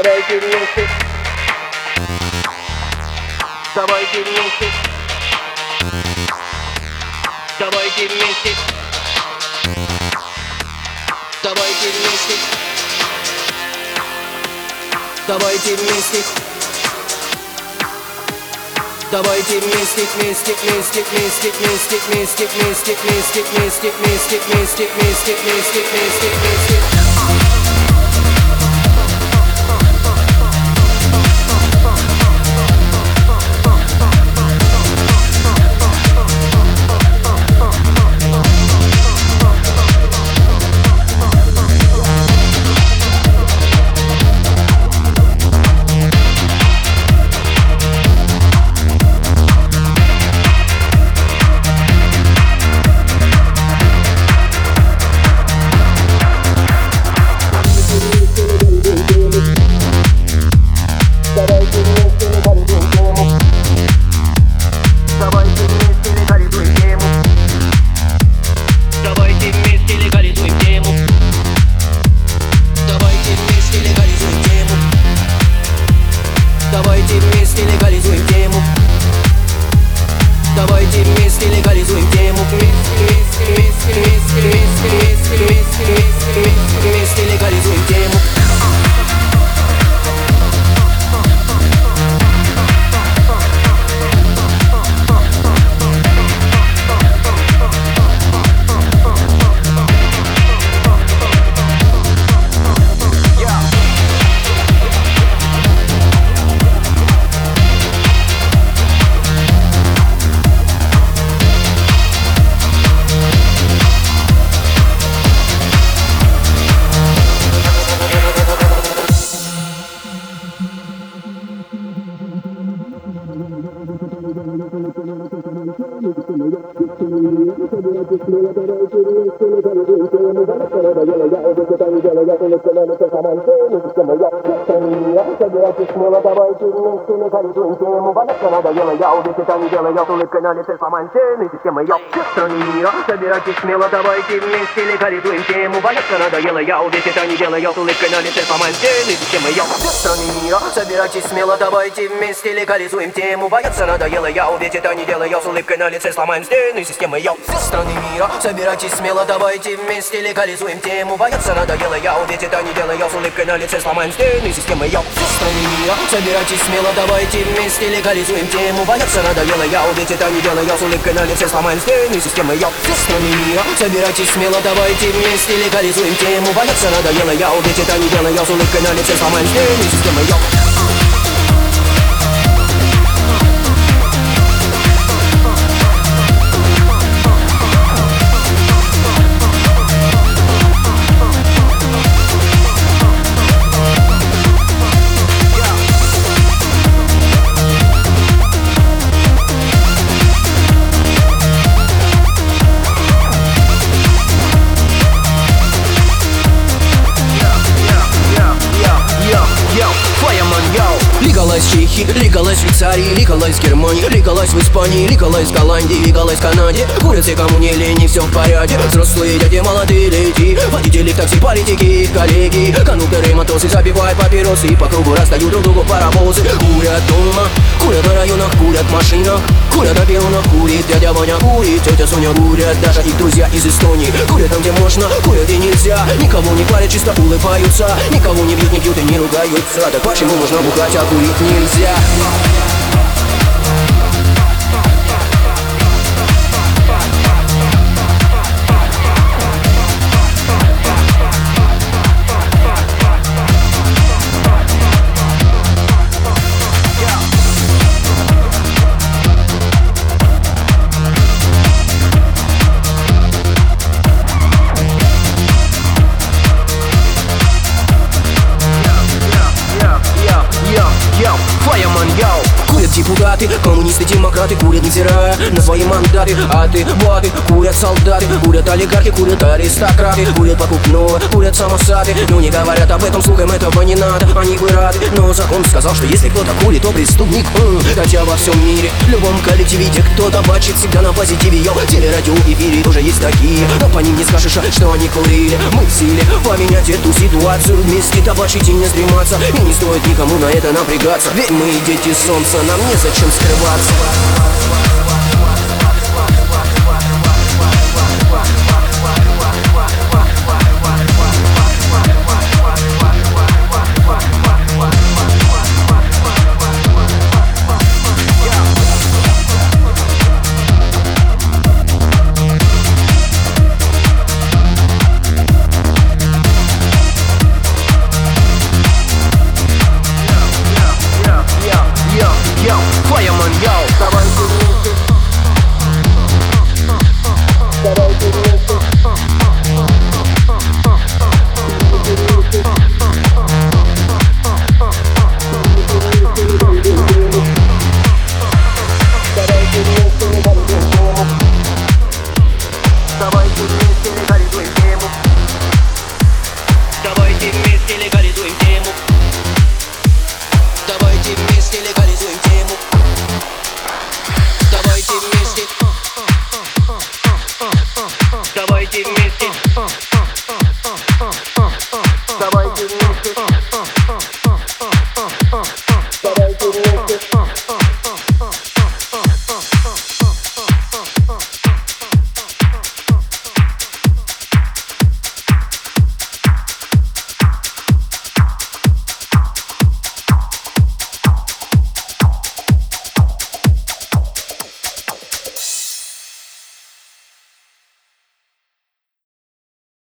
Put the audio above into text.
Давайте вместе Давайте вместе Давайте вместе Давайте вместе Давайте вместе Давайте вместе, вместе, вместе, вместе, вместе, вместе, вместе, вместе, вместе, вместе, вместе, вместе, вместе, вместе, вместе. Misty, misty よく食べてるよ、よく寝てるよ、よく寝てるよ。Смело, давайте вместе легализуем тему Бояться надоело, я увесь это не делаю С улыбкой на лице сломаем стены системы Я все страны мира смело, давайте вместе легализуем тему Бояться надоело, я увесь это не делаю С улыбкой на лице сломаем стены системы Я все страны мира Собирайтесь смело, давайте вместе легализуем тему. Бояться надоело, я увесь это не делаю С улыбкой на лице сломаем стены системы Я все страны мира Собирайтесь смело, давайте вместе легализуем тему. Бояться надоело, я увесь это не делаю С улыбкой на лице сломаем стены системы Я все страны мира Собирайтесь смело, давайте вместе легализуем тему Бояться надоело, я убить это не делаю. С улыбкой на лице сломаем стены системы. Я все страны мира Собирайтесь смело, давайте вместе легализуем тему Бояться надоело, я убить это не делаю. С улыбкой на лице сломаем стены системы. Я Лигалась в Чехии, лигалась в Швейцарии, лигалась в Германии, лигалась в Испании, лигалась в Голландии, лигалась в Канаде Курят кому не лень, все в порядке. Взрослые дяди, молодые леди Водители в такси, политики, коллеги. Кондукторы, матросы забивают папиросы По кругу расстают друг другу паровозы. Курят дома, курят на районах, курят в машинах. Курят на пионах, курит дядя Ваня, курит тетя Соня Курят даже их друзья из Эстонии. Курят там, где можно, курят где нельзя. Никого не парят, чисто улыбаются. Никого не бьют, не пьют и не ругаются. Так почему можно бухать, а курить нельзя? Депутаты, коммунисты, демократы курят, невзирая на свои мандаты. А ты, боты, курят солдаты Курят олигархи, курят аристократы. Курят покупное, курят самосады Но не говорят об этом, слухам этого не надо Они бы рады, но закон сказал, что если кто-то курит, то преступник. Хотя во всем мире, в любом коллективе Где кто-то бачит всегда на позитиве Йо, телерадио и эфире тоже есть такие. Но по ним не скажешь, что они курили. Мы в силе поменять эту ситуацию Вместе табачить и не стрематься И не стоит никому на это напрягаться. Ведь мы дети солнца, нам незачем скрываться